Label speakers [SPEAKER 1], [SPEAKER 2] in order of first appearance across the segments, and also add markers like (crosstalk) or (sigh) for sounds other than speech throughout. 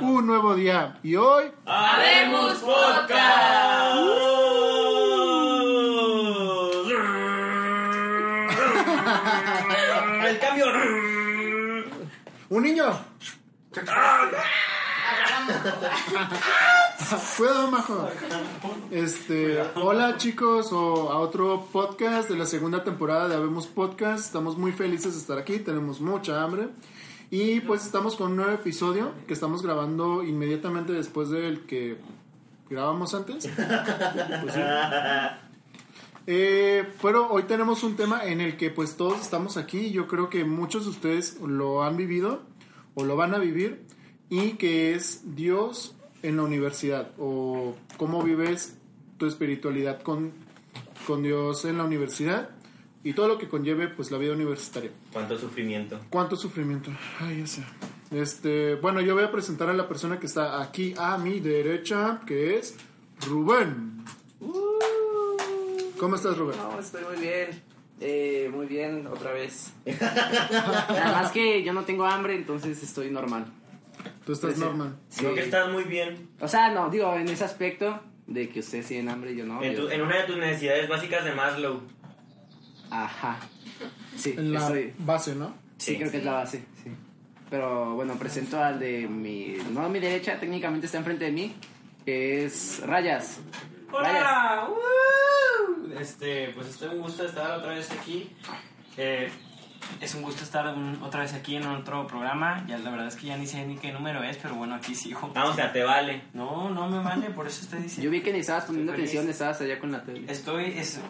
[SPEAKER 1] un nuevo día. Y hoy,
[SPEAKER 2] ¡Habemos Podcast! El cambio.
[SPEAKER 1] un niño. Cuidado, majo. Este, hola chicos, o a otro podcast de la segunda temporada de Habemos Podcast. Estamos muy felices de estar aquí, tenemos mucha hambre. Y pues estamos con un nuevo episodio que estamos grabando inmediatamente después del que grabamos antes. (laughs) Pues sí. Eh, pero hoy tenemos un tema en el que pues todos estamos aquí. Yo creo que muchos de ustedes lo han vivido o lo van a vivir y que es Dios en la universidad o cómo vives tu espiritualidad con, con Dios en la universidad y todo lo que conlleve pues la vida universitaria.
[SPEAKER 2] Cuánto sufrimiento.
[SPEAKER 1] ¿Cuánto sufrimiento? Ay, ya sé. Este, bueno, yo voy a presentar a la persona que está aquí a mi derecha, que es Rubén. ¿Cómo estás, Rubén?
[SPEAKER 3] No, estoy muy bien. Eh, muy bien, otra vez. (laughs) Nada más que yo no tengo hambre, entonces estoy normal.
[SPEAKER 1] Tú estás normal.
[SPEAKER 3] Sí.
[SPEAKER 2] Creo que estás muy bien.
[SPEAKER 3] O sea, no, digo, en ese aspecto de que ustedes tienen hambre y yo no.
[SPEAKER 2] En,
[SPEAKER 3] yo-
[SPEAKER 2] tu- en una de tus necesidades básicas de Maslow.
[SPEAKER 3] Ajá. Sí,
[SPEAKER 1] En la
[SPEAKER 3] estoy-
[SPEAKER 1] base, ¿no?
[SPEAKER 3] sí,
[SPEAKER 2] Sí.
[SPEAKER 3] creo que es la base, sí. Pero bueno, presento al de mi... No, mi derecha, técnicamente está enfrente de mí, que es Rayas. Rayas.
[SPEAKER 4] Hola, ¡Woo! este, pues estoy un gusto de estar otra vez aquí. Eh, es un gusto estar un- otra vez aquí en otro programa. Ya la verdad es que ya ni sé ni qué número es, pero bueno, aquí sigo.
[SPEAKER 2] Ah, o sea, te vale.
[SPEAKER 4] No, no me vale, por eso estoy diciendo.
[SPEAKER 3] Yo vi que ni estabas poniendo atención, estabas allá con la tele.
[SPEAKER 4] Estoy es,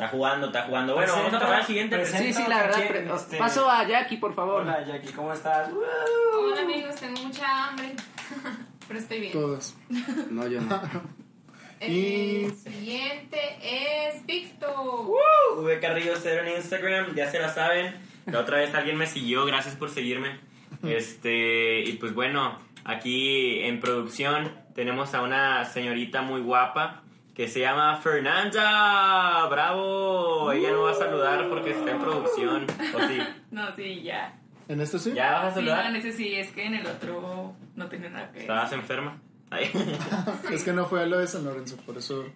[SPEAKER 2] Está jugando, está jugando. Bueno, vamos a tomar el siguiente.
[SPEAKER 4] presento-
[SPEAKER 3] Sí, sí, la verdad. pre-
[SPEAKER 4] este-
[SPEAKER 3] Paso a Jackie, por favor.
[SPEAKER 4] Hola Jackie, ¿cómo estás?
[SPEAKER 5] Hola amigos, tengo mucha hambre, (laughs) pero estoy bien.
[SPEAKER 1] Todas.
[SPEAKER 3] No, yo no. (laughs)
[SPEAKER 5] El
[SPEAKER 1] Y-
[SPEAKER 5] siguiente es Víctor.
[SPEAKER 2] V Carrillo cero en Instagram, ya se la saben. La otra vez alguien me siguió, gracias por seguirme. Este, y pues bueno, aquí en producción tenemos a una señorita muy guapa que se llama Fernanda. ¡Bravo! Ella no va a saludar porque está en producción. ¿O sí? (laughs)
[SPEAKER 6] No, sí, ya.
[SPEAKER 1] ¿En esto sí?
[SPEAKER 2] ¿Ya vas a
[SPEAKER 6] Sí, no, en
[SPEAKER 2] saludar?
[SPEAKER 6] ese sí, es que en el otro no tenía nada que
[SPEAKER 2] ¿Estabas enferma? (laughs)
[SPEAKER 1] Es que no fue a lo de San Lorenzo, por eso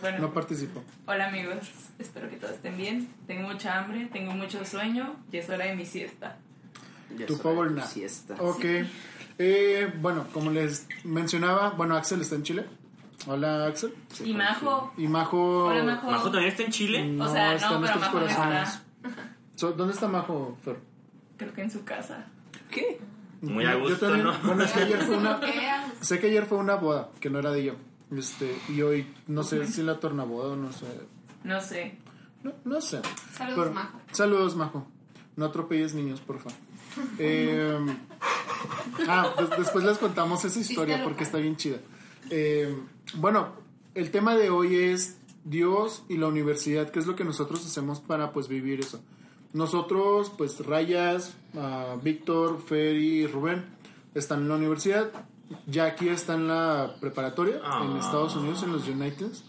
[SPEAKER 6] Bueno,
[SPEAKER 1] no participó.
[SPEAKER 6] hola amigos, espero que todos estén bien. Tengo mucha hambre, tengo mucho sueño y es hora de mi siesta.
[SPEAKER 3] Ya
[SPEAKER 1] Tu power nap.
[SPEAKER 3] siesta.
[SPEAKER 1] Ok. Eh, bueno, como les mencionaba, bueno, Axel está en Chile. Hola, Axel.
[SPEAKER 6] Y Majo,
[SPEAKER 1] Y Majo.
[SPEAKER 6] hola Majo.
[SPEAKER 2] ¿Majo también está en Chile?
[SPEAKER 1] No,
[SPEAKER 6] O sea,
[SPEAKER 1] está
[SPEAKER 6] no,
[SPEAKER 1] en
[SPEAKER 6] pero
[SPEAKER 1] nuestros
[SPEAKER 6] Majo no
[SPEAKER 1] corazones.
[SPEAKER 6] está.
[SPEAKER 1] So, ¿Dónde está Majo, Fer?
[SPEAKER 6] Creo que en su casa.
[SPEAKER 3] ¿Qué?
[SPEAKER 2] Muy a
[SPEAKER 1] Yo
[SPEAKER 2] gusto,
[SPEAKER 1] también-
[SPEAKER 2] ¿no?
[SPEAKER 1] Bueno, es que ayer fue una. (laughs) Sé que ayer fue una boda, que no era de yo. Este, y hoy no sé si la tornaboda o no sé.
[SPEAKER 6] No sé.
[SPEAKER 1] No, no sé.
[SPEAKER 5] Saludos,
[SPEAKER 1] Pero-
[SPEAKER 5] Majo.
[SPEAKER 1] Saludos, Majo. No atropelles niños, por favor. (laughs) Eh, ah, pues después les contamos esa historia porque está bien chida. Eh, bueno, el tema de hoy es Dios y la universidad, qué es lo que nosotros hacemos para pues vivir eso. Nosotros, pues Rayas, ah, Víctor, Fer y Rubén están en la universidad. Jackie está en la preparatoria en
[SPEAKER 2] Ah.
[SPEAKER 1] Estados Unidos, en los Uniteds.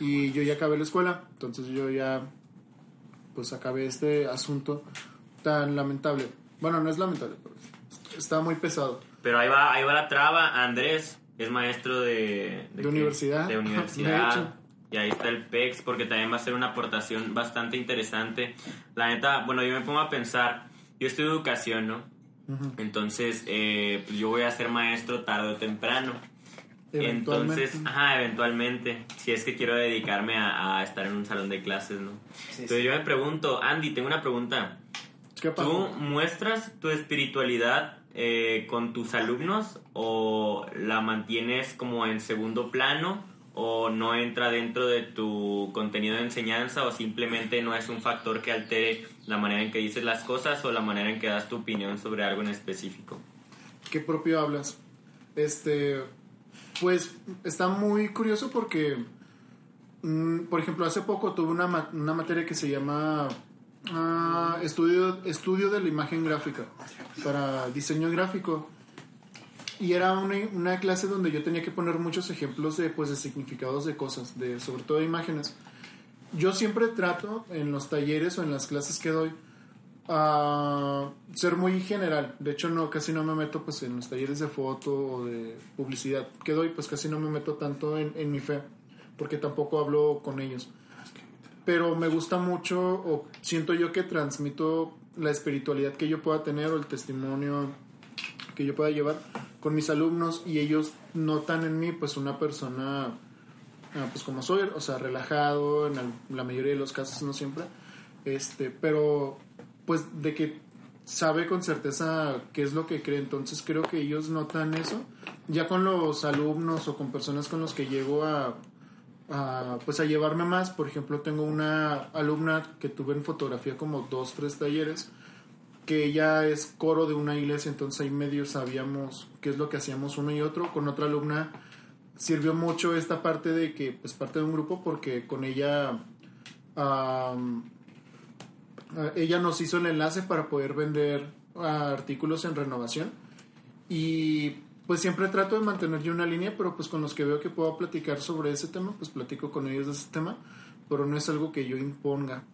[SPEAKER 1] Y yo ya acabé la escuela. Entonces yo ya pues acabé este asunto tan lamentable. Bueno, no es lamentable, pero está muy pesado.
[SPEAKER 2] Pero ahí va, ahí va la traba. Andrés es maestro de...
[SPEAKER 1] De
[SPEAKER 2] qué?
[SPEAKER 1] universidad.
[SPEAKER 2] De
[SPEAKER 1] De
[SPEAKER 2] universidad. y ahí está el PEX porque también va a ser una aportación bastante interesante. La neta, bueno, yo me pongo a pensar, yo estudio educación, ¿no?
[SPEAKER 1] Ujú.
[SPEAKER 2] Entonces, eh, pues yo voy a ser maestro tarde o temprano. Entonces, ajá, eventualmente, si es que quiero dedicarme a, a estar en un salón de clases, ¿no?
[SPEAKER 3] Sí,
[SPEAKER 2] Entonces
[SPEAKER 3] sí.
[SPEAKER 2] yo me pregunto, Andy, tengo una pregunta.
[SPEAKER 1] ¿Qué
[SPEAKER 2] ¿Tú muestras tu espiritualidad eh, con tus alumnos o la mantienes como en segundo plano o no entra dentro de tu contenido de enseñanza o simplemente no es un factor que altere la manera en que dices las cosas o la manera en que das tu opinión sobre algo en específico?
[SPEAKER 1] ¿Qué propio hablas? Este, pues está muy curioso porque, mm, por ejemplo, hace poco tuve una, una materia que se llama ah, estudio, estudio de la imagen gráfica para diseño gráfico. Y era una, clase donde yo tenía que poner muchos ejemplos de, pues, de significados de cosas, de, sobre todo de imágenes. Yo siempre trato en los talleres o en las clases que doy a ser muy general. De hecho, no, casi no me meto pues en los talleres de foto o de publicidad que doy, pues casi no me meto tanto en, en mi fe, porque tampoco hablo con ellos. Pero me gusta mucho, o siento yo que transmito la espiritualidad que yo pueda tener o el testimonio que yo pueda llevar con mis alumnos y ellos notan en mí pues una persona ah, pues como soy, o sea, relajado en la mayoría de los casos, no siempre, este, pero pues de que sabe con certeza qué es lo que cree, entonces creo que ellos notan eso, ya con los alumnos o con personas con los que llego a, pues a llevarme más, por ejemplo tengo una alumna que tuve en fotografía como dos, tres talleres, que ella es coro de una iglesia, entonces ahí medio sabíamos qué es lo que hacíamos uno y otro. Con otra alumna sirvió mucho esta parte de que, pues parte de un grupo, porque con ella, ella nos hizo el enlace para poder vender artículos en renovación. Y pues siempre trato de mantener yo una línea, pero pues con los que veo que puedo platicar sobre ese tema, pues platico con ellos de ese tema, pero no es algo que yo imponga.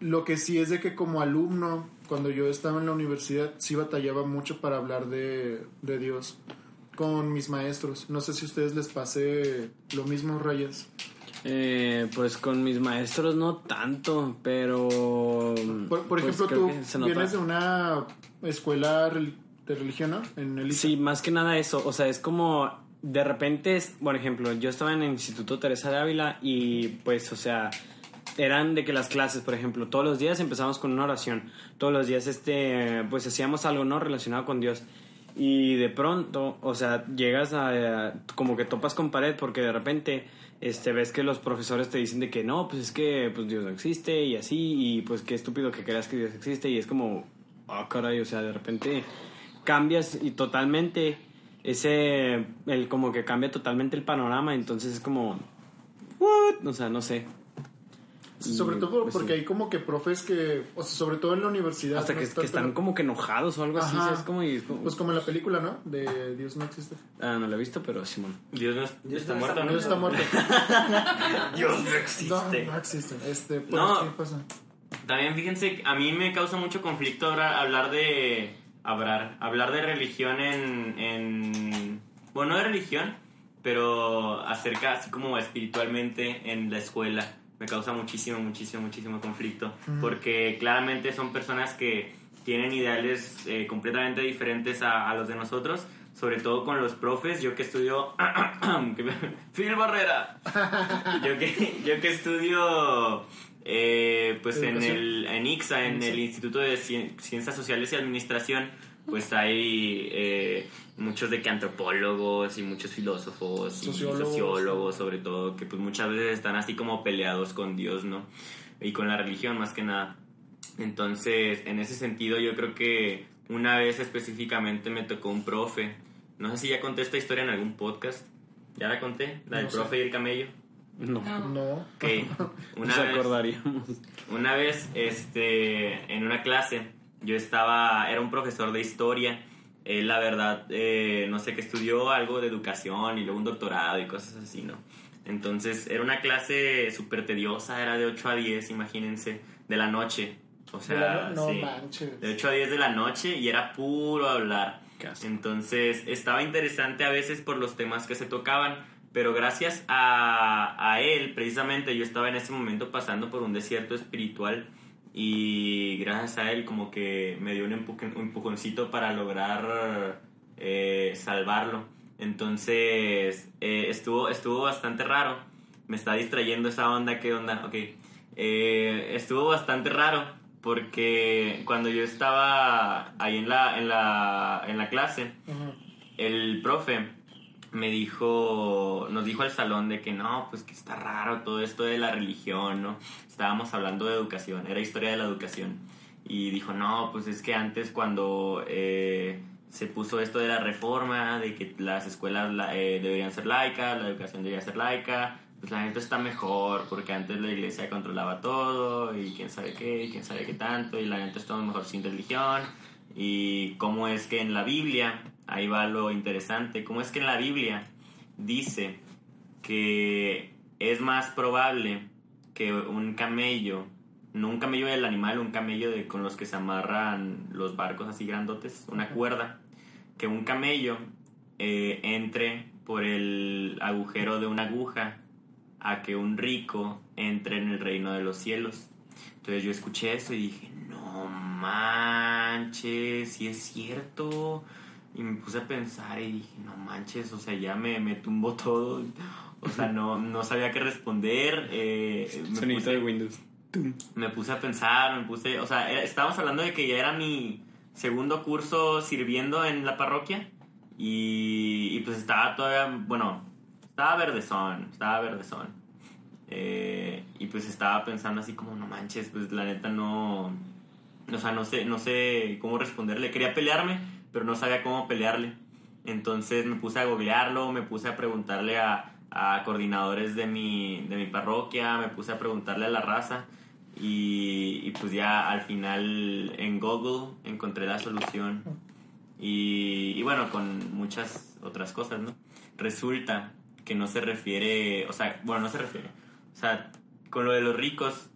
[SPEAKER 1] Lo que sí es de que como alumno, cuando yo estaba en la universidad, sí batallaba mucho para hablar de, de Dios con mis maestros. No sé si a ustedes les pase lo mismo, Rayas.
[SPEAKER 7] Eh, pues con mis maestros no tanto, pero...
[SPEAKER 1] Por, por
[SPEAKER 7] pues
[SPEAKER 1] ejemplo, tú vienes de una escuela de religión, ¿no? En el
[SPEAKER 7] Sí, más que nada eso. O sea, es como de repente, por ejemplo, yo estaba en el Instituto Teresa de Ávila y pues, o sea, eran de que las clases, por ejemplo, todos los días empezamos con una oración. Todos los días, este, pues hacíamos algo, ¿no? Relacionado con Dios. Y de pronto, o sea, llegas a, como que topas con pared porque de repente este, ves que los profesores te dicen de que no, pues es que pues Dios no existe y así, y pues qué estúpido que creas que Dios existe y es como, ah, caray, o sea, de repente cambias y totalmente ese, el como que cambia totalmente el panorama, entonces es como, what, o sea, no sé.
[SPEAKER 1] Sobre
[SPEAKER 7] Y,
[SPEAKER 1] todo
[SPEAKER 7] pues,
[SPEAKER 1] porque
[SPEAKER 7] sí.
[SPEAKER 1] hay como que profes que, o sea, sobre todo en la universidad.
[SPEAKER 7] Hasta
[SPEAKER 1] no
[SPEAKER 7] que,
[SPEAKER 1] está
[SPEAKER 7] que están como que enojados o algo así,
[SPEAKER 1] Pues como en la película, ¿no? De Dios no existe.
[SPEAKER 7] ah, no lo he visto, pero Simón.
[SPEAKER 2] Dios no
[SPEAKER 4] Dios
[SPEAKER 2] está
[SPEAKER 4] no
[SPEAKER 2] muerto, ¿no?
[SPEAKER 1] Dios está muerto. (laughs)
[SPEAKER 2] Dios no
[SPEAKER 1] No,
[SPEAKER 2] existe.
[SPEAKER 1] no existe. Este, pues,
[SPEAKER 2] No.
[SPEAKER 1] ¿qué pasa?
[SPEAKER 2] También fíjense, a mí me causa mucho conflicto ahora hablar de hablar, hablar de religión en, en bueno, no de religión, pero acerca así como espiritualmente en la escuela. Me causa muchísimo, muchísimo, muchísimo conflicto, porque claramente son personas que tienen ideales eh, completamente diferentes a, a los de nosotros, sobre todo con los profes. Yo que estudio, (coughs) (coughs) Phil Barrera, (laughs) yo que, yo que estudio eh, pues en el en IXA, en el Instituto de Cien- Ciencias Sociales y Administración, pues hay eh, muchos de que antropólogos y muchos filósofos y
[SPEAKER 1] Sociólogos.
[SPEAKER 2] sociólogos sobre todo, que pues muchas veces están así como peleados con Dios, ¿no? Y con la religión más que nada. Entonces, en ese sentido yo creo que una vez específicamente me tocó un profe, no sé si ya conté esta historia en algún podcast, ¿ya la conté? La del
[SPEAKER 1] No sé.
[SPEAKER 2] profe y el camello.
[SPEAKER 7] No,
[SPEAKER 6] No.
[SPEAKER 1] No.
[SPEAKER 2] Ok, una
[SPEAKER 7] nos
[SPEAKER 2] vez,
[SPEAKER 7] acordaríamos.
[SPEAKER 2] una vez, este, en una clase, yo estaba, era un profesor de historia. Él, la verdad, eh, no sé qué estudió, algo de educación y luego un doctorado y cosas así, ¿no? Entonces, era una clase súper tediosa, era de 8 a 10, imagínense, de la noche. O sea,
[SPEAKER 1] no
[SPEAKER 2] sí,
[SPEAKER 1] manches.
[SPEAKER 2] de 8 a 10 de la noche y era puro hablar. Entonces estaba interesante a veces por los temas que se tocaban, pero gracias a, a él, precisamente yo estaba en ese momento pasando por un desierto espiritual y gracias a él como que me dio un, empuj- un empujoncito para lograr eh, salvarlo. Entonces eh, estuvo, estuvo bastante raro, me está distrayendo esa onda, ¿qué onda? Ok. Eh, estuvo bastante raro porque cuando yo estaba ahí en la, en la, en la clase,
[SPEAKER 1] Ajá.
[SPEAKER 2] el profe me dijo, nos dijo al salón de que no, pues que está raro todo esto de la religión, ¿no? Estábamos hablando de educación, era historia de la educación. Y dijo, no, pues es que antes cuando eh, se puso esto de la reforma, de que las escuelas la- eh, deberían ser laicas, la educación debería ser laica, pues la gente está mejor, porque antes la iglesia controlaba todo, y quién sabe qué, y quién sabe qué tanto, y la gente está mejor sin religión, y cómo es que en la Biblia, ahí va lo interesante, cómo es que en la Biblia dice que es más probable que un camello no un camello del animal, un camello de, con los que se amarran los barcos así grandotes, una cuerda, que un camello eh, entre por el agujero de una aguja a que un rico entre en el reino de los cielos. Entonces yo escuché eso y dije, no manches, si es cierto. Y me puse a pensar y dije, no manches, o sea, ya me, me tumbó todo. O sea, no, no sabía qué responder. Eh, me
[SPEAKER 7] Sonito
[SPEAKER 2] puse-
[SPEAKER 7] de Windows.
[SPEAKER 2] me puse a pensar, me puse, o sea, era- estábamos hablando de que ya era mi segundo curso sirviendo en la parroquia y, y pues estaba todavía, bueno, estaba verdezón, estaba verdezón. Eh, y pues estaba pensando así como, no manches, pues la neta no, o sea, no sé, no sé cómo responderle. Quería pelearme, pero no sabía cómo pelearle. Entonces me puse a googlearlo, me puse a preguntarle a, a coordinadores de mi, de mi parroquia, me puse a preguntarle a la raza y, y pues ya al final en Google encontré la solución y, y bueno, con muchas otras cosas, ¿no? Resulta que no se refiere, o sea, bueno, no se refiere, o sea, con lo de los ricos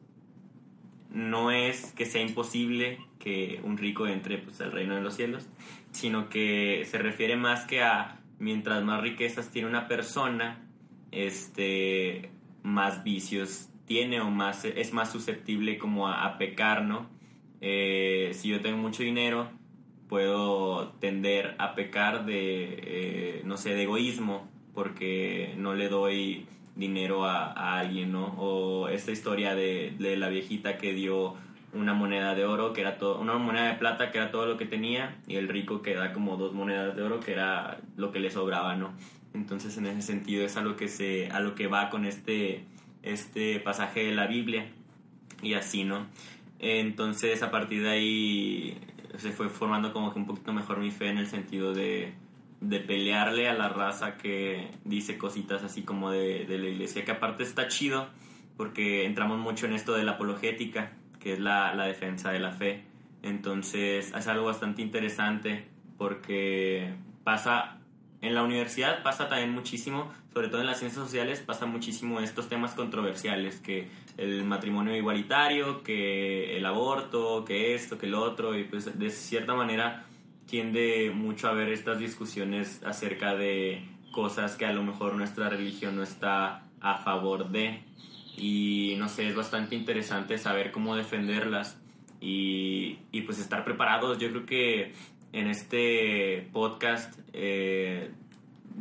[SPEAKER 2] no es que sea imposible que un rico entre pues, al reino de los cielos, sino que se refiere más que a mientras más riquezas tiene una persona, este, más vicios tiene o más es más susceptible como a, a pecar, ¿no? Eh, si yo tengo mucho dinero, puedo tender a pecar de, eh, no sé, de egoísmo, porque no le doy dinero a, a alguien, ¿no? O esta historia de, de la viejita que dio una moneda de oro, que era todo, una moneda de plata, que era todo lo que tenía, y el rico que da como dos monedas de oro, que era lo que le sobraba, ¿no? Entonces, en ese sentido, es a lo que, se, a lo que va con este, este pasaje de la Biblia, y así, ¿no? Entonces, a partir de ahí se fue formando como que un poquito mejor mi fe en el sentido de, de pelearle a la raza que dice cositas así como de, de la iglesia, que aparte está chido porque entramos mucho en esto de la apologética, que es la, la defensa de la fe. Entonces es algo bastante interesante porque pasa en la universidad, pasa también muchísimo, sobre todo en las ciencias sociales, pasa muchísimo estos temas controversiales, que el matrimonio igualitario, que el aborto, que esto, que lo otro, y pues de cierta manera tiende mucho a ver estas discusiones acerca de cosas que a lo mejor nuestra religión no está a favor de y no sé, es bastante interesante saber cómo defenderlas y, y pues estar preparados. Yo creo que en este podcast eh,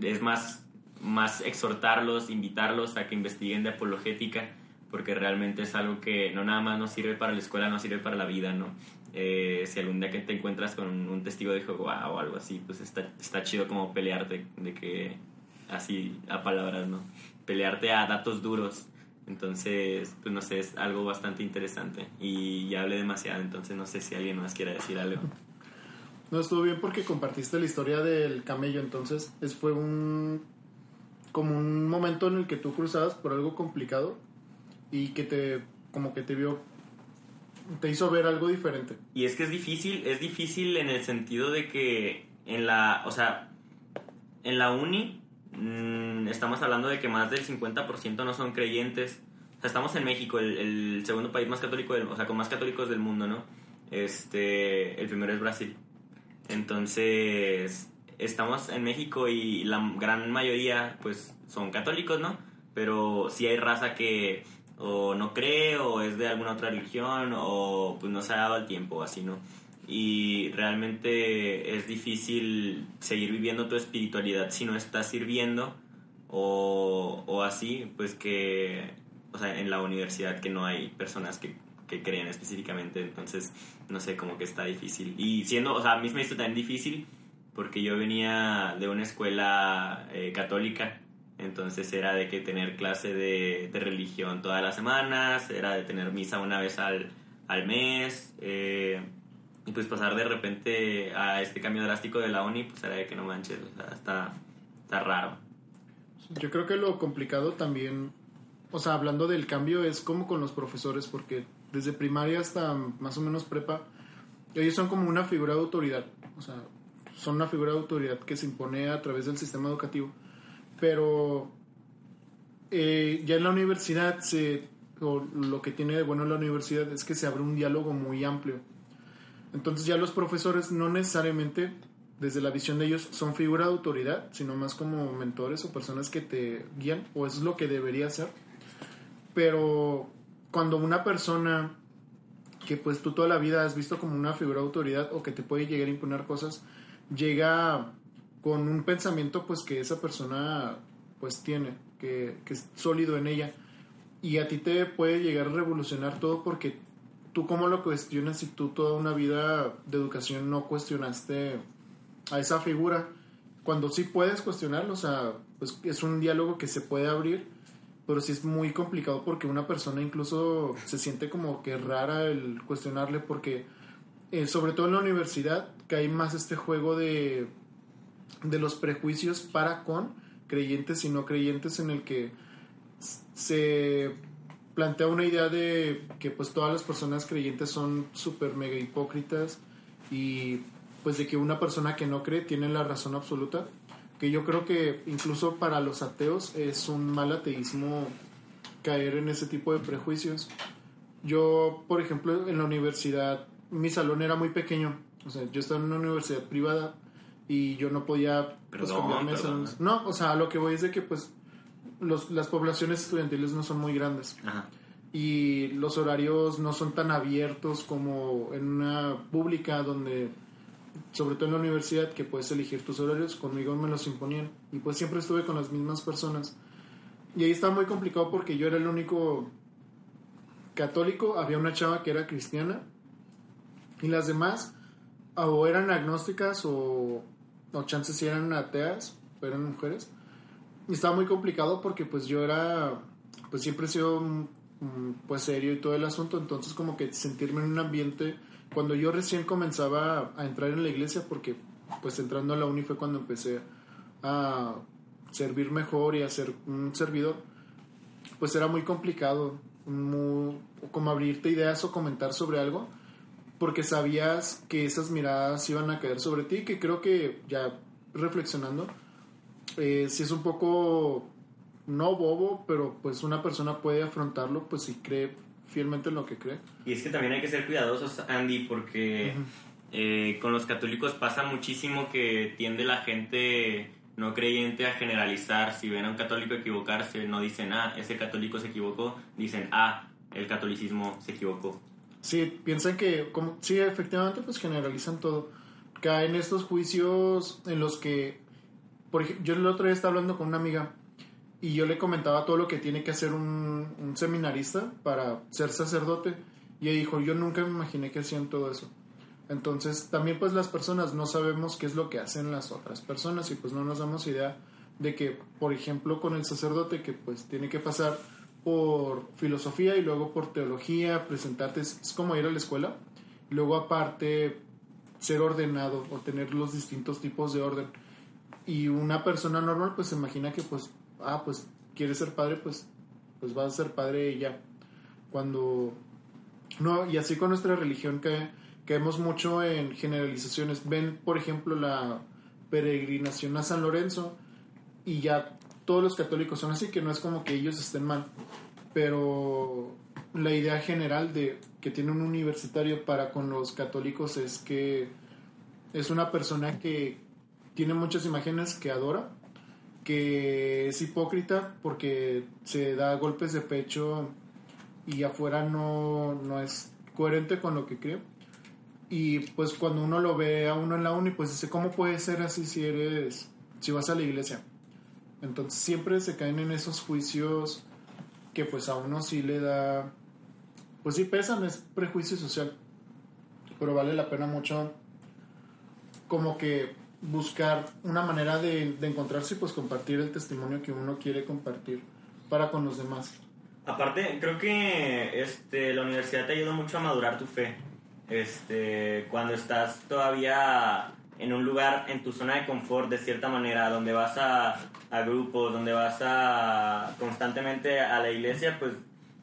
[SPEAKER 2] es más, más exhortarlos, invitarlos a que investiguen de apologética porque realmente es algo que no nada más nos sirve para la escuela, nos sirve para la vida, ¿no? Eh, si algún día que te encuentras con un testigo de Jehová o algo así, pues está, está chido como pelearte, de que así a palabras, ¿no? Pelearte a datos duros. Entonces, pues no sé, es algo bastante interesante. Y ya hablé demasiado, entonces no sé si alguien más quiera decir algo.
[SPEAKER 1] No estuvo bien porque compartiste la historia del camello, entonces es, fue un como un momento en el que tú cruzabas por algo complicado y que te como que te vio te hizo ver algo diferente.
[SPEAKER 2] Y es que es difícil, es difícil en el sentido de que en la, o sea, en la uni mm, estamos hablando de que más del 50% no son creyentes. O sea, estamos en México, el, segundo país más católico, o sea, con más católicos del mundo, ¿no? Este, el primero es Brasil. Entonces, estamos en México y la gran mayoría, pues, son católicos, ¿no? Pero sí hay raza que o no cree o es de alguna otra religión o pues no se ha dado el tiempo, así, ¿no? Y realmente es difícil seguir viviendo tu espiritualidad si no estás sirviendo o, o así, pues que, o sea, en la universidad que no hay personas que, que creen específicamente, entonces, no sé, como que está difícil. Y siendo, o sea, a mí me hizo también difícil porque yo venía de una escuela eh, católica, entonces era de que tener clase de, de, religión todas las semanas, era de tener misa una vez al, al mes, eh, y pues pasar de repente a este cambio drástico de la uni, pues era de que no manches, o sea, está, está raro.
[SPEAKER 1] Yo creo que lo complicado también, o sea, hablando del cambio, es como con los profesores, porque desde primaria hasta más o menos prepa, ellos son como una figura de autoridad, o sea, son una figura de autoridad que se impone a través del sistema educativo pero eh, ya en la universidad se, o lo que tiene de bueno la universidad es que se abre un diálogo muy amplio. Entonces ya los profesores no necesariamente desde la visión de ellos son figura de autoridad, sino más como mentores o personas que te guían, o es lo que debería ser. Pero cuando una persona que pues tú toda la vida has visto como una figura de autoridad o que te puede llegar a imponer cosas, llega con un pensamiento pues que esa persona pues tiene, que, que es sólido en ella. Y a ti te puede llegar a revolucionar todo porque tú cómo lo cuestionas si tú toda una vida de educación no cuestionaste a esa figura. Cuando sí puedes cuestionarlo, o sea, pues es un diálogo que se puede abrir, pero sí es muy complicado porque una persona incluso se siente como que rara el cuestionarle porque eh, sobre todo en la universidad que hay más este juego de, de los prejuicios para con creyentes y no creyentes en el que se plantea una idea de que pues todas las personas creyentes son súper mega hipócritas y pues de que una persona que no cree tiene la razón absoluta que yo creo que incluso para los ateos es un mal ateísmo caer en ese tipo de prejuicios yo por ejemplo en la universidad mi salón era muy pequeño o sea yo estaba en una universidad privada y yo no podía pues,
[SPEAKER 2] Perdón,
[SPEAKER 1] cambiarme de salón. no o sea lo que voy es de que pues los, las poblaciones estudiantiles no son muy grandes.
[SPEAKER 2] Ajá.
[SPEAKER 1] y los horarios no son tan abiertos como en una pública donde sobre todo en la universidad que puedes elegir tus horarios. Conmigo me los imponían. Y pues siempre estuve con las mismas personas. Y ahí estaba muy complicado porque yo era el único católico. Había una chava que era cristiana. Y las demás o eran agnósticas o, o chances si eran ateas eran mujeres estaba muy complicado porque pues yo era pues siempre he sido mm, pues serio y todo el asunto. Entonces como que sentirme en un ambiente cuando yo recién comenzaba a entrar en la iglesia porque pues entrando a la uni fue cuando empecé a servir mejor y a ser un servidor pues era muy complicado muy, como abrirte ideas o comentar sobre algo porque sabías que esas miradas iban a caer sobre ti que creo que ya reflexionando eh, si es un poco no bobo, pero pues una persona puede afrontarlo pues si cree fielmente en lo que cree.
[SPEAKER 2] Y es que también hay que ser cuidadosos, Andy, porque eh, con los católicos pasa muchísimo que tiende la gente no creyente a generalizar. Si ven a un católico equivocarse, no dicen, ah, ese católico se equivocó, dicen, ah, el catolicismo se equivocó.
[SPEAKER 1] Sí, piensan que, como, sí, efectivamente, pues generalizan todo. Caen estos juicios en los que, por yo el otro día estaba hablando con una amiga y yo le comentaba todo lo que tiene que hacer un, seminarista para ser sacerdote y ella dijo, yo nunca me imaginé que hacían todo eso. Entonces, también pues las personas no sabemos qué es lo que hacen las otras personas y pues no nos damos idea de que, por ejemplo, con el sacerdote que pues tiene que pasar por filosofía y luego por teología, presentarte, es, como ir a la escuela, luego aparte ser ordenado o tener los distintos tipos de orden. Y una persona normal pues se imagina que pues, ah, pues quiere ser padre, pues, pues va a ser padre ya. Cuando... No, y así con nuestra religión que caemos mucho en generalizaciones. Ven, por ejemplo, la peregrinación a San Lorenzo y ya todos los católicos son así, que no es como que ellos estén mal, pero la idea general de que tiene un universitario para con los católicos es que es una persona que tiene muchas imágenes que adora, que es hipócrita porque se da golpes de pecho y afuera no, no es coherente con lo que cree. Y pues cuando uno lo ve a uno en la uni, pues dice, ¿cómo puede ser así si eres, si vas a la iglesia? Entonces siempre se caen en esos juicios que pues a uno sí le da, pues sí pesan, es prejuicio social. Pero vale la pena mucho como que buscar una manera de, de encontrarse y pues compartir el testimonio que uno quiere compartir para con los demás.
[SPEAKER 2] Aparte, creo que este, la universidad te ayuda mucho a madurar tu fe. Este, cuando estás todavía en un lugar, en tu zona de confort, de cierta manera, donde vas a, a grupos, donde vas a constantemente a la iglesia, pues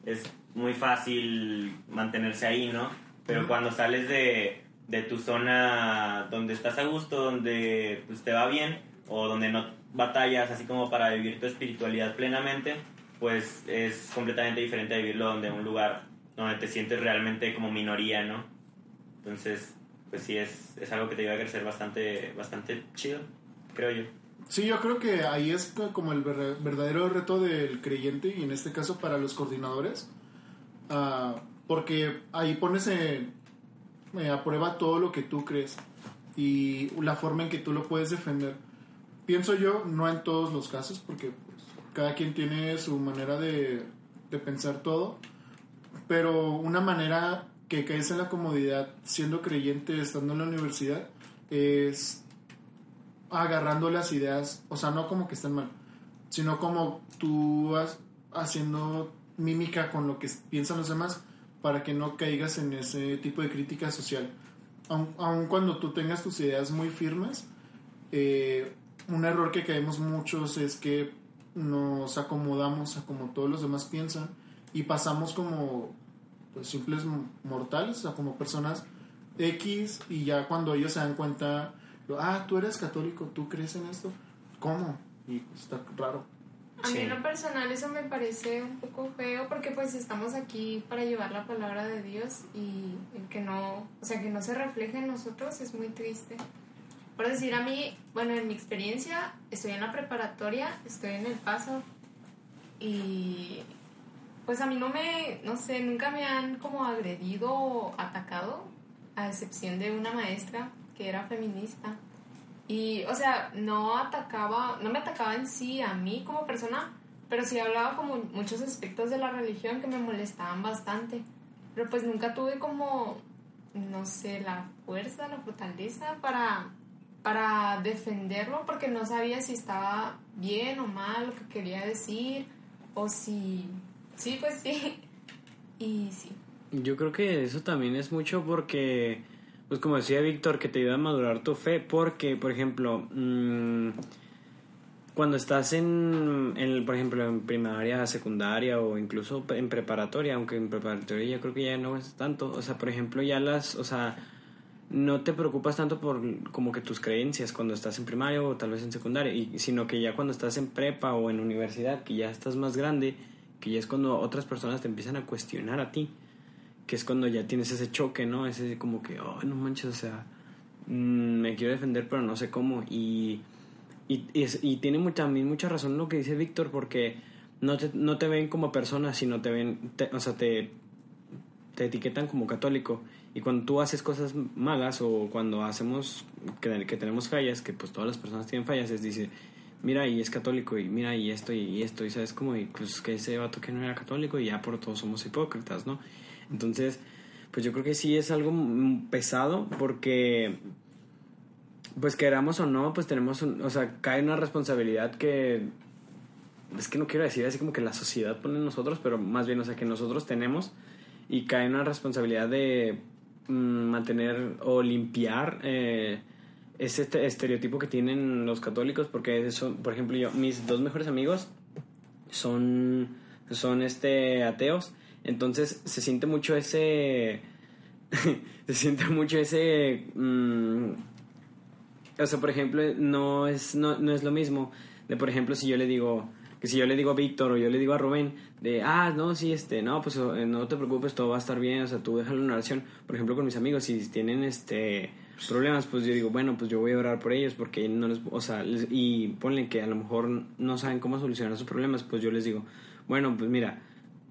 [SPEAKER 2] es muy fácil mantenerse ahí, ¿no? Pero cuando sales de, de tu zona donde estás a gusto, donde pues, te va bien, o donde no batallas así como para vivir tu espiritualidad plenamente, pues es completamente diferente a vivirlo donde un lugar donde te sientes realmente como minoría, ¿no? Entonces, pues sí, es, es algo que te ayuda a crecer bastante, bastante chido, creo yo.
[SPEAKER 1] Sí, yo creo que ahí es co- como el ver- verdadero reto del creyente y en este caso para los coordinadores, ah, porque ahí pones en- eh, a prueba todo lo que tú crees y la forma en que tú lo puedes defender. Pienso yo, no en todos los casos, porque pues, cada quien tiene su manera de, de pensar todo, pero una manera que caes en la comodidad siendo creyente estando en la universidad es agarrando las ideas, o sea, no como que estén mal, sino como tú has- haciendo mímica con lo que piensan los demás para que no caigas en ese tipo de crítica social. Aun, aun cuando tú tengas tus ideas muy firmes, eh, un error que caemos muchos es que nos acomodamos a como todos los demás piensan y pasamos como pues, simples mortales, o sea, como personas X y ya cuando ellos se dan cuenta, ah, tú eres católico, tú crees en esto, ¿cómo? Y está raro.
[SPEAKER 5] A mí
[SPEAKER 2] Sí.
[SPEAKER 5] en lo personal eso me parece un poco feo porque pues estamos aquí para llevar la palabra de Dios y el que no, o sea, que no se refleje en nosotros es muy triste. Por decir a mí, bueno, en mi experiencia, estoy en la preparatoria, estoy en el paso y pues a mí no me, no sé, nunca me han como agredido o atacado, a excepción de una maestra que era feminista. Y, o sea, no atacaba, no me atacaba en sí a mí como persona, pero sí hablaba como muchos aspectos de la religión que me molestaban bastante. Pero pues nunca tuve como, no sé, la fuerza, la fortaleza para, para defenderlo porque no sabía si estaba bien o mal lo que quería decir o si, sí, pues sí. (laughs) Y sí.
[SPEAKER 7] Yo creo que eso también es mucho porque, pues como decía Víctor, que te ayuda a madurar tu fe, porque, por ejemplo, mm, cuando estás en, en, por ejemplo, en primaria, secundaria o incluso en preparatoria, aunque en preparatoria yo creo que ya no es tanto, o sea, por ejemplo, ya las, o sea, no te preocupas tanto por como que tus creencias cuando estás en primaria o tal vez en secundaria, y, sino que ya cuando estás en prepa o en universidad, que ya estás más grande, que ya es cuando otras personas te empiezan a cuestionar a ti que es cuando ya tienes ese choque, ¿no? Ese como que, oh, no manches, o sea, mm, me quiero defender, pero no sé cómo. Y, y, tiene mu- también mucha razón lo que dice Víctor, porque no te, no te ven como persona, sino te ven, te- o sea, te, te etiquetan como católico. Y cuando tú haces cosas malas o cuando hacemos que, que tenemos fallas, que pues todas las personas tienen fallas, es dice, mira, y es católico, y mira, y esto, y esto, y sabes como, y pues que ese vato que no era católico, y ya por todos somos hipócritas, ¿no? Entonces, pues yo creo que sí es algo pesado porque, pues queramos o no, pues tenemos, un- o sea, cae una responsabilidad que, es que no quiero decir así como que la sociedad pone en nosotros, pero más bien, o sea, que nosotros tenemos y cae una responsabilidad de mm, mantener o limpiar eh, ese este- estereotipo que tienen los católicos, porque eso, por ejemplo, yo, mis dos mejores amigos son, son este, ateos, entonces se siente mucho ese, (laughs) se siente mucho ese, mm, o sea, por ejemplo, no es, no, no es lo mismo de, por ejemplo, si yo le digo, que si yo le digo a Víctor o yo le digo a Rubén, de, ah, no, sí, este, no, pues eh, no te preocupes, todo va a estar bien, o sea, tú déjalo en oración. Por ejemplo, con mis amigos, si tienen, este, problemas, pues yo digo, bueno, pues yo voy a orar por ellos porque no les, o sea, les- y ponle que a lo mejor no saben cómo solucionar sus problemas, pues yo les digo, bueno, pues mira,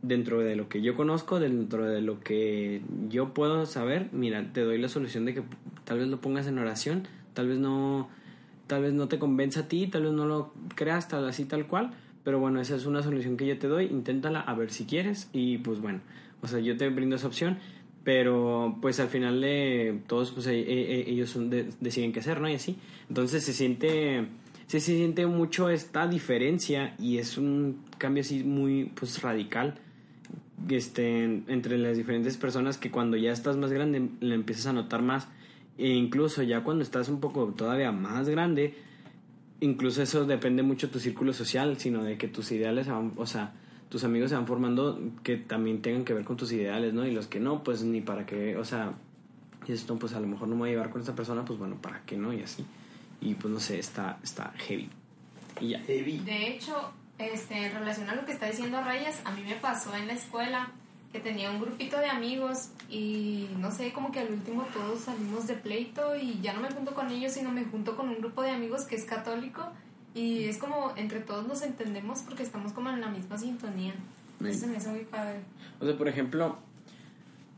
[SPEAKER 7] dentro de lo que yo conozco, dentro de lo que yo puedo saber, mira, te doy la solución de que tal vez lo pongas en oración, tal vez no, tal vez no te convenza a ti, tal vez no lo creas tal así tal cual, pero bueno, esa es una solución que yo te doy, inténtala a ver si quieres y pues bueno, o sea, yo te brindo esa opción, pero pues al final de todos pues e- e- e- ellos deciden qué hacer, ¿no? Y así, entonces se siente sí se siente mucho esta diferencia y es un cambio así muy pues radical este, entre las diferentes personas que cuando ya estás más grande le empiezas a notar más. E incluso ya cuando estás un poco todavía más grande incluso eso depende mucho de tu círculo social sino de que tus ideales van, o sea tus amigos se van formando que también tengan que ver con tus ideales no y los que no pues ni para qué o sea y esto pues a lo mejor no me voy a llevar con esta persona pues bueno para qué no y así. Y pues no sé está está heavy. Y ya.
[SPEAKER 2] Heavy.
[SPEAKER 5] De hecho, este, en relación a lo que está diciendo Rayas, a mí me pasó en la escuela que tenía un grupito de amigos y no sé, como que al último todos salimos de pleito y ya no me junto con ellos, sino me junto con un grupo de amigos que es católico y es como entre todos nos entendemos porque estamos como en la misma sintonía. Eso me hace muy padre.
[SPEAKER 7] O sea, por ejemplo,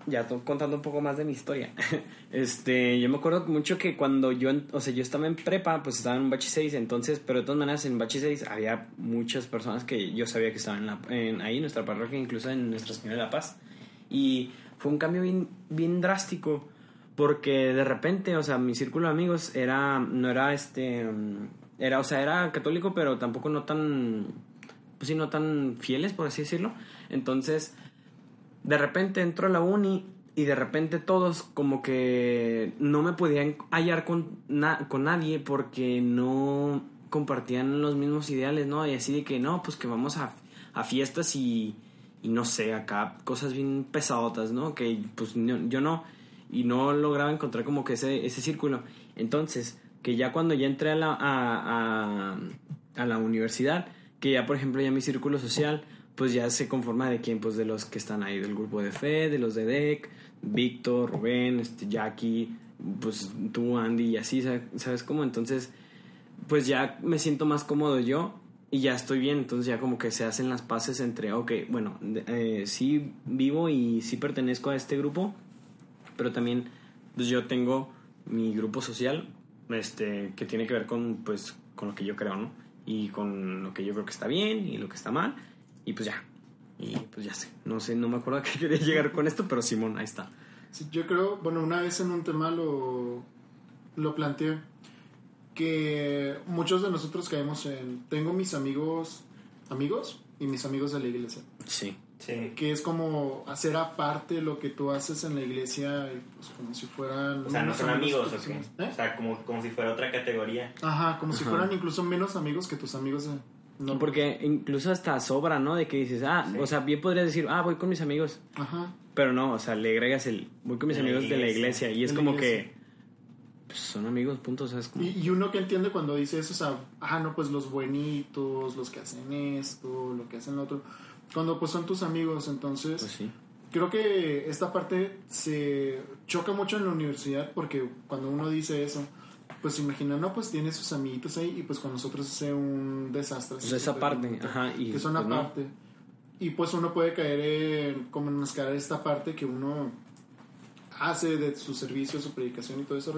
[SPEAKER 7] ya contando un poco más de mi historia. (laughs) Este, yo me acuerdo mucho que cuando yo, o sea, yo estaba en prepa, pues estaba en un bachi 6, entonces, pero de todas maneras en bachi 6 había muchas personas que yo sabía que estaban en la- en- ahí en nuestra parroquia, incluso en Nuestra Señora de la Paz. Y fue un cambio bien, bien drástico porque de repente, o sea, mi círculo de amigos era, no era este, mm, era, o sea, era católico, pero tampoco no tan, pues sí, no tan fieles, por así decirlo. Entonces, de repente entro a la uni y de repente todos como que no me podían hallar con, na- con nadie porque no compartían los mismos ideales, ¿no? Y así de que no, pues que vamos a, a fiestas y, y no sé, acá cosas bien pesadotas, ¿no? Que pues no- yo no, y no lograba encontrar como que ese, ese círculo. Entonces, que ya cuando ya entré a la, a, a, a la universidad, que ya por ejemplo ya mi círculo social, pues ya se conforma de quién, pues de los que están ahí del grupo de fe, de los de DEC, Víctor, Rubén, este, Jackie, pues tú, Andy, y así, ¿sabes, ¿sabes cómo? Entonces, pues ya me siento más cómodo yo y ya estoy bien, entonces ya como que se hacen las paces entre, ok, bueno, eh, sí vivo y sí pertenezco a este grupo, pero también pues yo tengo mi grupo social este que tiene que ver con pues con lo que yo creo no y con lo que yo creo que está bien y lo que está mal y pues ya y pues ya sé no sé no me acuerdo a qué quería llegar con esto pero Simón ahí está
[SPEAKER 1] Sí, yo creo, bueno, una vez en un tema lo, lo planteé, que muchos de nosotros caemos en, tengo mis amigos, amigos y mis amigos de la iglesia,
[SPEAKER 7] sí
[SPEAKER 2] Sí.
[SPEAKER 1] que es como hacer aparte lo que tú haces en la iglesia, y, pues como si fueran...
[SPEAKER 2] O sea, no son amigos,
[SPEAKER 1] que
[SPEAKER 2] ¿o qué?
[SPEAKER 1] amigos. ¿Eh?
[SPEAKER 2] O sea, como, como si fuera otra categoría.
[SPEAKER 1] Ajá, como si fueran incluso menos amigos que tus amigos de... No,
[SPEAKER 7] porque incluso hasta sobra no de que dices ah
[SPEAKER 2] Sí.
[SPEAKER 7] o sea bien podrías decir ah voy con mis amigos
[SPEAKER 1] Ajá.
[SPEAKER 7] pero no o sea le agregas el voy con mis
[SPEAKER 2] De la
[SPEAKER 7] amigos de la
[SPEAKER 2] iglesia.
[SPEAKER 7] y es como
[SPEAKER 1] iglesia.
[SPEAKER 7] que pues, son amigos punto ¿sabes cómo?
[SPEAKER 1] Y, y uno que entiende cuando dice eso, o sea, ah, no, pues los buenitos, los que hacen esto, lo que hacen lo otro, cuando pues son tus amigos, entonces
[SPEAKER 7] pues sí
[SPEAKER 1] creo que esta parte se choca mucho en la universidad porque cuando uno dice eso, pues imagina, no, pues tiene sus amiguitos ahí y pues con nosotros hace un desastre.
[SPEAKER 7] Sea, esa parte, ajá, y
[SPEAKER 1] que son
[SPEAKER 7] pues no.
[SPEAKER 1] aparte. Y pues uno puede caer en, como enmascarar esta parte que uno hace de su servicio, su predicación y todo eso,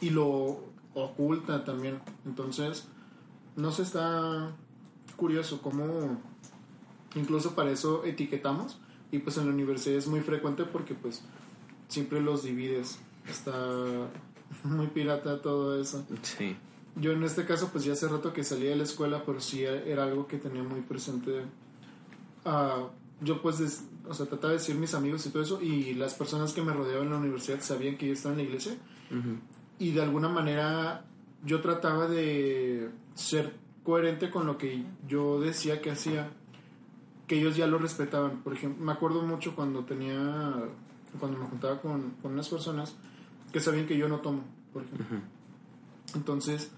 [SPEAKER 1] y lo oculta también. Entonces, no se está curioso cómo incluso para eso etiquetamos y pues en la universidad es muy frecuente porque pues siempre los divides. Está (laughs) muy pirata todo eso.
[SPEAKER 7] sí
[SPEAKER 1] Yo en este caso pues ya hace rato que salí de la escuela, pero sí era algo que tenía muy presente. Ah, yo pues, des- o sea, trataba de decir mis amigos y todo eso y las personas que me rodeaban en la universidad sabían que yo estaba en la iglesia
[SPEAKER 7] Ujú.
[SPEAKER 1] y de alguna manera yo trataba de ser coherente con lo que yo decía que hacía, que ellos ya lo respetaban. Por ejemplo, me acuerdo mucho cuando tenía, cuando me juntaba con, con unas personas que sabían que yo no tomo, por ejemplo.
[SPEAKER 7] Ujú.
[SPEAKER 1] Entonces,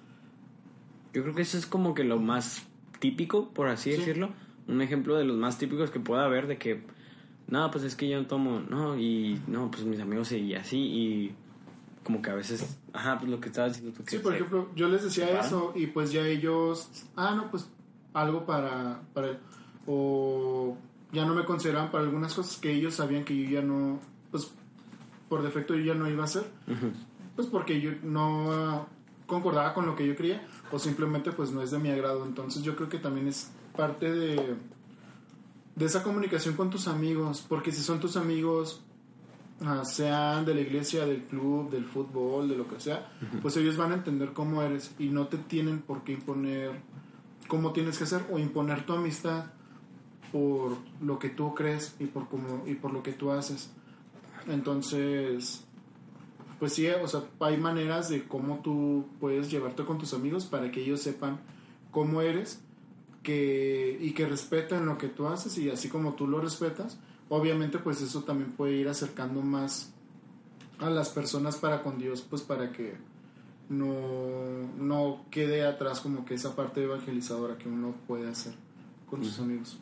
[SPEAKER 7] Yo creo que eso es como que lo más típico, por así
[SPEAKER 1] Sí.
[SPEAKER 7] decirlo. Un ejemplo de los más típicos que pueda haber de que, no, pues es que yo no tomo, no, y no, pues mis amigos y así, y como que a veces, ajá, pues lo que estabas diciendo tú. Que
[SPEAKER 1] sí, por ejemplo, yo les decía eso y pues ya ellos, ah, no, pues algo para, para él. O ya no me consideraban para algunas cosas que ellos sabían que yo ya no, por defecto yo ya no iba a hacer. Pues porque yo no concordaba con lo que yo creía o simplemente pues no es de mi agrado. Entonces yo creo que también es parte de, de esa comunicación con tus amigos, porque si son tus amigos, ah, sean de la iglesia, del club, del fútbol, de lo que sea, pues ellos van a entender cómo eres y no te tienen por qué imponer cómo tienes que hacer o imponer tu amistad por lo que tú crees y por cómo y por lo que tú haces. Entonces, pues sí, o sea, hay maneras de cómo tú puedes llevarte con tus amigos para que ellos sepan cómo eres que, y que respeten lo que tú haces y así como tú lo respetas, obviamente pues eso también puede ir acercando más a las personas para con Dios, pues para que no, no quede atrás como que esa parte evangelizadora que uno puede hacer con sus amigos.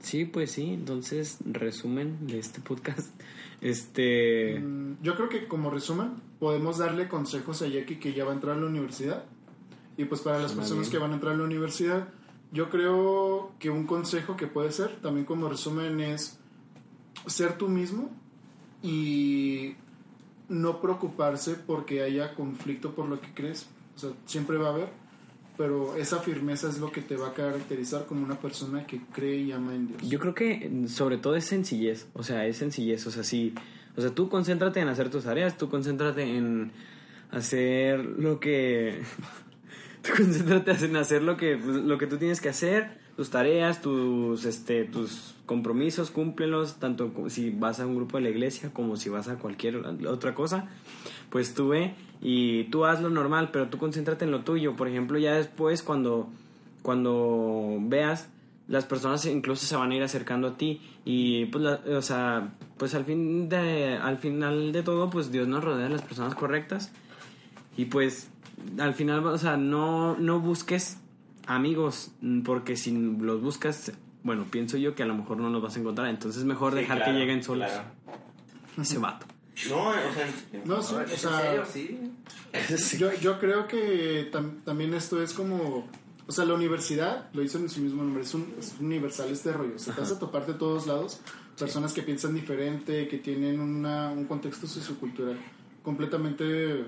[SPEAKER 7] Sí, pues sí, entonces, resumen de este podcast. (laughs) Este.
[SPEAKER 1] Mm, Yo creo que como resumen, podemos darle consejos a Jackie que ya va a entrar a la universidad. Y pues para las
[SPEAKER 7] Suena
[SPEAKER 1] personas
[SPEAKER 7] bien.
[SPEAKER 1] que van a entrar a la universidad, yo creo que un consejo que puede ser, también como resumen, es ser tú mismo y no preocuparse porque haya conflicto por lo que crees. O sea, siempre va a haber, pero esa firmeza es lo que te va a caracterizar como una persona que cree y ama en Dios.
[SPEAKER 7] Yo creo que sobre todo es sencillez, o sea, es sencillez, o sea, sí, o sea, tú concéntrate en hacer tus tareas, tú concéntrate en hacer lo que (laughs) tú concéntrate en hacer lo que pues, lo que tú tienes que hacer, tus tareas, tus este tus compromisos, cúmplelos tanto si vas a un grupo de la iglesia como si vas a cualquier otra cosa, pues tú ve y tú haz lo normal, pero tú concéntrate en lo tuyo, por ejemplo, ya después cuando cuando veas las personas incluso se van a ir acercando a ti y pues o sea pues al fin de al final de todo pues Dios nos rodea de las personas correctas y pues al final o sea no no busques amigos mm, porque si los buscas bueno pienso yo que a lo mejor no los vas a encontrar entonces es mejor
[SPEAKER 2] Sí,
[SPEAKER 7] dejar
[SPEAKER 2] claro,
[SPEAKER 7] que lleguen solos
[SPEAKER 2] claro. (laughs)
[SPEAKER 7] ese vato
[SPEAKER 2] No, o sea,
[SPEAKER 1] No, sí, o
[SPEAKER 3] ¿Es en
[SPEAKER 1] sea,
[SPEAKER 3] serio? (laughs) Sí.
[SPEAKER 1] Yo, yo creo que tam- también esto es como, o sea, la universidad, lo hizo en su mismo nombre, es, un, es universal este rollo. O sea, te vas a topar de todos lados personas que piensan diferente, que tienen una, un contexto sociocultural completamente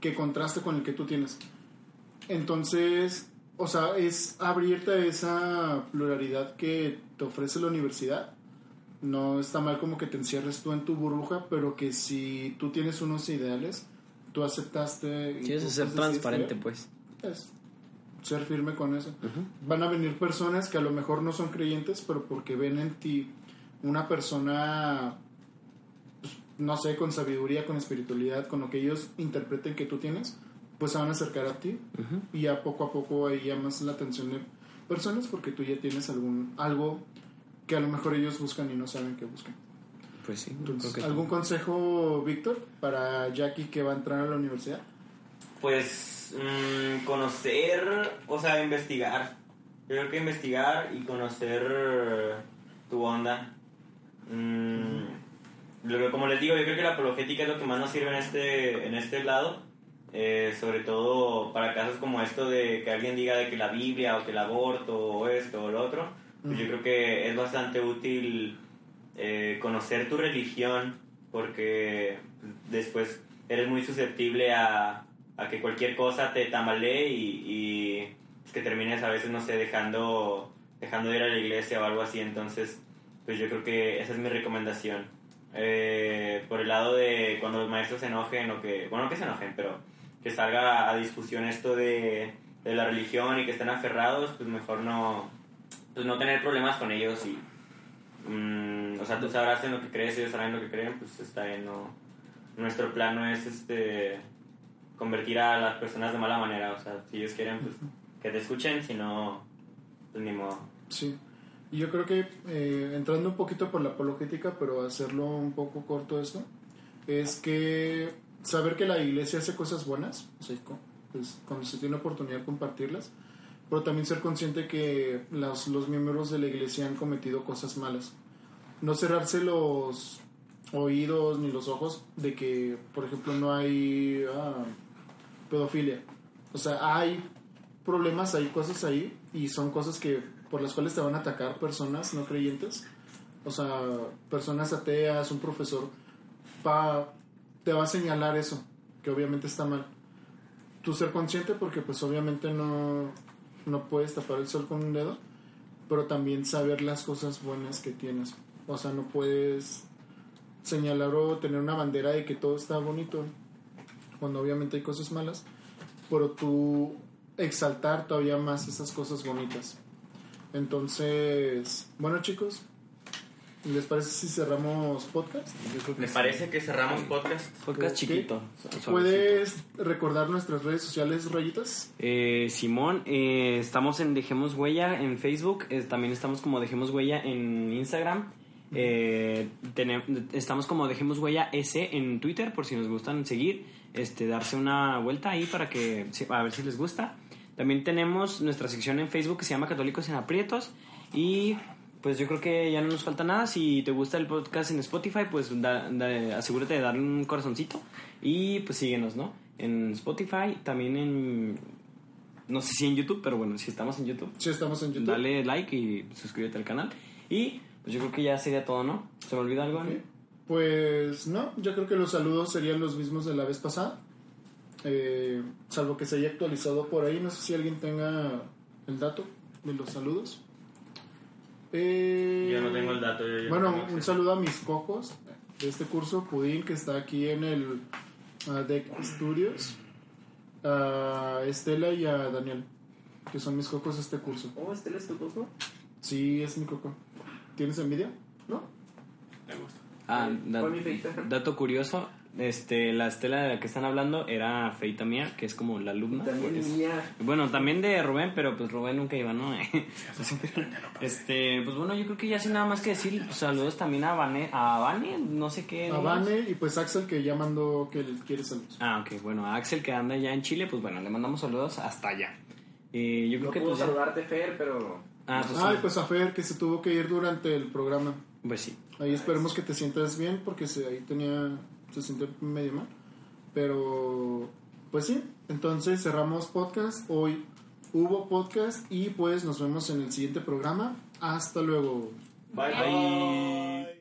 [SPEAKER 1] que contraste con el que tú tienes. Entonces, o sea, es abrirte a esa pluralidad que te ofrece la universidad. No está mal como que te encierres tú en tu burbuja, pero que si tú tienes unos ideales, tú aceptaste...
[SPEAKER 7] quieres ser
[SPEAKER 1] pues,
[SPEAKER 7] transparente pues
[SPEAKER 1] es ser firme con eso. Van a venir personas que a lo mejor no son creyentes, pero porque ven en ti una persona, pues, no sé, con sabiduría, con espiritualidad, con lo que ellos interpreten que tú tienes, pues se van a acercar a ti y ya poco a poco ahí llamas la atención de personas porque tú ya tienes algún algo que a lo mejor ellos buscan y no saben que buscan.
[SPEAKER 7] pues sí
[SPEAKER 1] Entonces,
[SPEAKER 7] creo que
[SPEAKER 1] ¿Algún consejo, Víctor, para Jackie que va a entrar a la universidad?
[SPEAKER 2] Pues mm, conocer, o sea, investigar. Yo creo que investigar y conocer tu onda. Mm, lo que- como les digo, yo creo que la apologética es lo que más nos sirve en este, en este lado. Eh, sobre todo para casos como esto de que alguien diga de que la Biblia o que el aborto o esto o lo otro. Pues yo creo que es bastante útil eh, conocer tu religión porque después eres muy susceptible a, a que cualquier cosa te tambalee y, y pues, que termines a veces, no sé, dejando, dejando de ir a la iglesia o algo así. Entonces, pues yo creo que esa es mi recomendación. Eh, por el lado de cuando los maestros se enojen o que, bueno, no que se enojen, pero que salga a discusión esto de, de la religión y que estén aferrados, pues mejor no, pues no tener problemas con ellos y, mm, o sea, tú sabrás en lo que crees, ellos saben lo que creen, pues está bien, no, nuestro plan no es este convertir a las personas de mala manera, o sea, si ellos quieren, pues que te escuchen, si no, pues ni modo.
[SPEAKER 1] Sí. Y yo creo que eh, entrando un poquito por la apologética, pero hacerlo un poco corto esto, es que saber que la iglesia hace cosas buenas, o sea, pues, cuando se tiene oportunidad compartirlas, pero también ser consciente que los, los miembros de la iglesia han cometido cosas malas. No cerrarse los oídos ni los ojos de que, por ejemplo, no hay ah, pedofilia. O sea, hay problemas, hay cosas ahí y son cosas que por las cuales te van a atacar personas no creyentes. O sea, personas ateas, un profesor, pa, te va a señalar eso, que obviamente está mal. Tú ser consciente porque pues obviamente no, no puedes tapar el sol con un dedo, pero también saber las cosas buenas que tienes. O sea, no puedes señalar o tener una bandera de que todo está bonito cuando obviamente hay cosas malas, pero tú exaltar todavía más esas cosas bonitas. Entonces, bueno chicos, ¿les parece si cerramos podcast?
[SPEAKER 2] ¿Me parece que cerramos podcast?
[SPEAKER 7] podcast chiquito suavecito.
[SPEAKER 1] ¿Puedes recordar nuestras redes sociales, rayitas?
[SPEAKER 7] Eh, Simón, eh, estamos en Dejemos Huella en Facebook, eh, también estamos como Dejemos Huella en Instagram Eh, tenem- estamos como Dejemos Huella S en Twitter por si nos gustan seguir, este, darse una vuelta ahí para que a ver si les gusta. También tenemos nuestra sección en Facebook que se llama Católicos en Aprietos y pues yo creo que ya no nos falta nada. Si te gusta el podcast en Spotify, pues da- da- asegúrate de darle un corazoncito y pues síguenos, ¿no? En Spotify, también en... No sé si en YouTube, pero bueno, si estamos en YouTube,
[SPEAKER 1] Sí, estamos en YouTube.
[SPEAKER 7] dale like y suscríbete al canal. Y pues yo creo que ya sería todo, ¿no? ¿Se me olvida algo?
[SPEAKER 1] Ok.
[SPEAKER 7] Ani?
[SPEAKER 1] Pues no, yo creo que los saludos serían los mismos de la vez pasada. Eh, salvo que se haya actualizado por ahí. No sé si alguien tenga el dato de los saludos. Eh,
[SPEAKER 2] Yo no tengo el dato. yo- yo
[SPEAKER 1] Bueno,
[SPEAKER 2] no
[SPEAKER 1] un saludo a mis cojos de este curso, Pudín, que está aquí en el ah, Deck Studios. A Estela y a Daniel, que son mis cocos de este curso.
[SPEAKER 3] Oh, ¿este es tu coco?
[SPEAKER 1] Sí, es mi coco. ¿Tienes envidia? ¿No?
[SPEAKER 2] Me gusta.
[SPEAKER 7] Ah, da-
[SPEAKER 3] Fue mi feita.
[SPEAKER 7] dato curioso, este, la estela de la que están hablando era feita mía, que es como la alumna.
[SPEAKER 3] También
[SPEAKER 7] pues.
[SPEAKER 3] mía.
[SPEAKER 7] Bueno, también de Rubén, pero pues Rubén nunca iba, ¿no? (laughs) este, pues bueno, yo creo que ya sin nada más que decir, pues, saludos también a Vane, a Vane, no sé qué.
[SPEAKER 1] A. Vane y pues Axel, que ya mandó que quiere saludos.
[SPEAKER 7] Ah, ok, bueno, a Axel que anda ya en Chile, pues bueno, le mandamos saludos hasta allá. Eh, yo creo
[SPEAKER 3] No
[SPEAKER 7] que
[SPEAKER 3] puedo
[SPEAKER 7] pues,
[SPEAKER 3] saludarte, Fer, pero...
[SPEAKER 7] Ah, pues,
[SPEAKER 1] Ay, pues a Fer, que se tuvo que ir durante el programa.
[SPEAKER 7] Pues sí.
[SPEAKER 1] Ahí esperemos que te sientas bien, porque se, ahí tenía, se siente medio mal. Pero, pues sí, entonces cerramos podcast. Hoy hubo podcast y pues nos vemos en el siguiente programa. Hasta luego.
[SPEAKER 2] Bye. Bye.